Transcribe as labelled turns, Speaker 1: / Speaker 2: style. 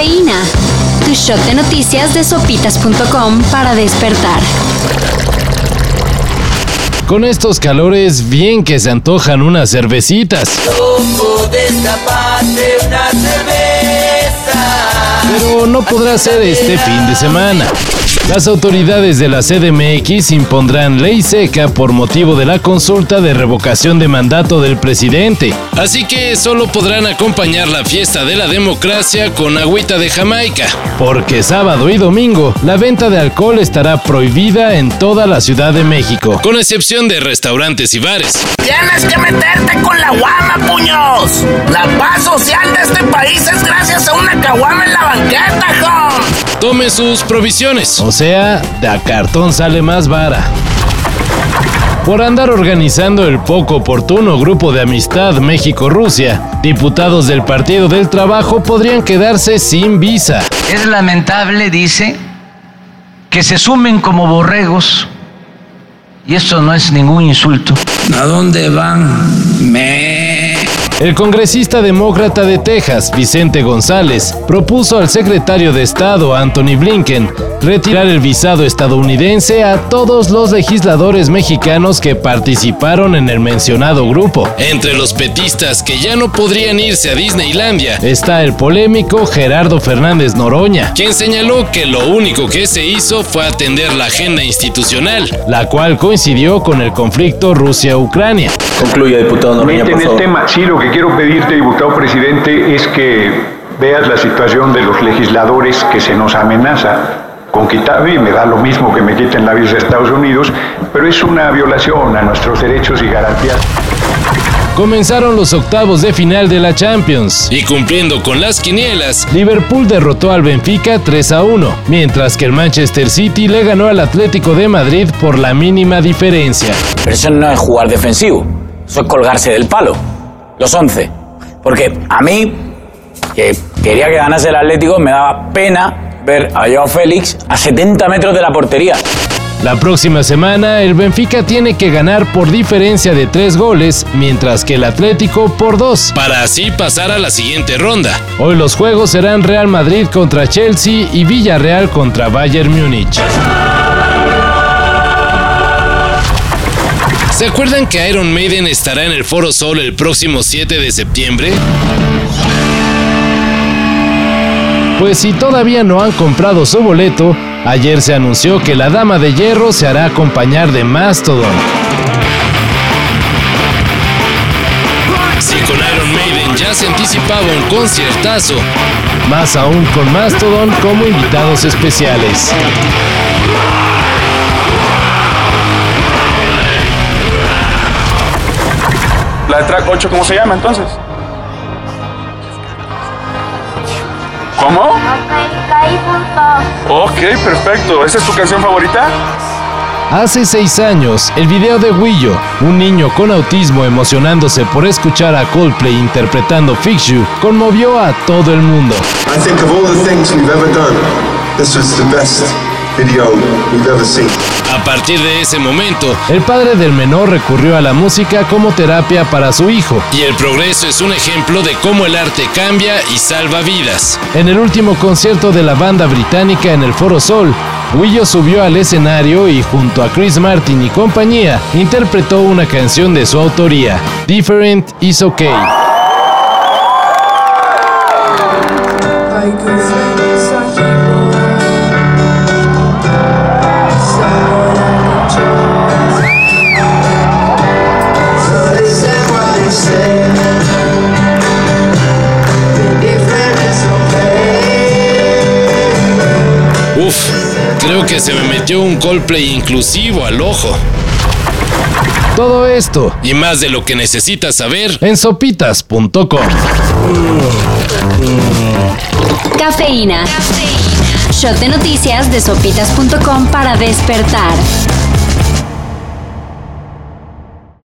Speaker 1: Cafeína. Tu shot de noticias de sopitas.com para despertar.
Speaker 2: Con estos calores, bien que se antojan unas cervecitas. Pero no podrá ser este fin de semana. Las autoridades de la CDMX impondrán ley seca por motivo de la consulta de revocación de mandato del presidente. Así que solo podrán acompañar la fiesta de la democracia con agüita de Jamaica. Porque sábado y domingo la venta de alcohol estará prohibida en toda la Ciudad de México, con excepción de restaurantes y bares.
Speaker 3: Tienes que meterte con la guama, puños. La paz social de este país es gracias a una caguama en la banqueta, jo.
Speaker 2: Tome sus provisiones. O sea, de a cartón sale más vara. Por andar organizando el poco oportuno grupo de amistad México-Rusia, diputados del Partido del Trabajo podrían quedarse sin visa.
Speaker 4: Es lamentable, dice, que se sumen como borregos, y esto no es ningún insulto.
Speaker 5: ¿A dónde van? Me...
Speaker 2: El congresista demócrata de Texas, Vicente González, propuso al secretario de Estado, Anthony Blinken, retirar el visado estadounidense a todos los legisladores mexicanos que participaron en el mencionado grupo. Entre los petistas que ya no podrían irse a Disneylandia está el polémico Gerardo Fernández Noroña, quien señaló que lo único que se hizo fue atender la agenda institucional, la cual coincidió con el conflicto Rusia-Ucrania.
Speaker 6: Concluye, diputado Noroña, por
Speaker 7: en el
Speaker 6: favor.
Speaker 7: tema, sí, lo que quiero pedirte, diputado presidente, es que veas la situación de los legisladores que se nos amenaza con quitar, y me da lo mismo que me quiten la visa de Estados Unidos, pero es una violación a nuestros derechos y garantías.
Speaker 2: Comenzaron los octavos de final de la Champions y cumpliendo con las quinielas, Liverpool derrotó al Benfica 3 a 1, mientras que el Manchester City le ganó al Atlético de Madrid por la mínima diferencia.
Speaker 8: Pero eso no es jugar defensivo, eso es colgarse del palo. Los 11. Porque a mí, que quería que ganase el Atlético, me daba pena ver a Joao Félix a 70 metros de la portería.
Speaker 2: La próxima semana el Benfica tiene que ganar por diferencia de 3 goles, mientras que el Atlético por 2, para así pasar a la siguiente ronda. Hoy los juegos serán Real Madrid contra Chelsea y Villarreal contra Bayern Múnich. ¿Se acuerdan que Iron Maiden estará en el Foro Sol el próximo 7 de septiembre? Pues si todavía no han comprado su boleto, ayer se anunció que la Dama de Hierro se hará acompañar de Mastodon. Si con Iron Maiden ya se anticipaba un conciertazo, más aún con Mastodon como invitados especiales.
Speaker 9: La de track 8, ¿cómo se llama entonces? ¿Cómo? Ok, perfecto. ¿Esa es tu canción favorita?
Speaker 2: Hace seis años, el video de Willo, un niño con autismo emocionándose por escuchar a Coldplay interpretando Fix You, conmovió a todo el mundo.
Speaker 10: I think of all the things we've ever done, this was the best video we've ever seen.
Speaker 2: A partir de ese momento, el padre del menor recurrió a la música como terapia para su hijo, y el progreso es un ejemplo de cómo el arte cambia y salva vidas. En el último concierto de la banda británica en el Foro Sol, Willo subió al escenario y junto a Chris Martin y compañía interpretó una canción de su autoría, Different is Okay. Creo que se me metió un Coldplay inclusivo al ojo. Todo esto y más de lo que necesitas saber en sopitas.com.
Speaker 1: Cafeína. Shot de noticias de sopitas.com para despertar.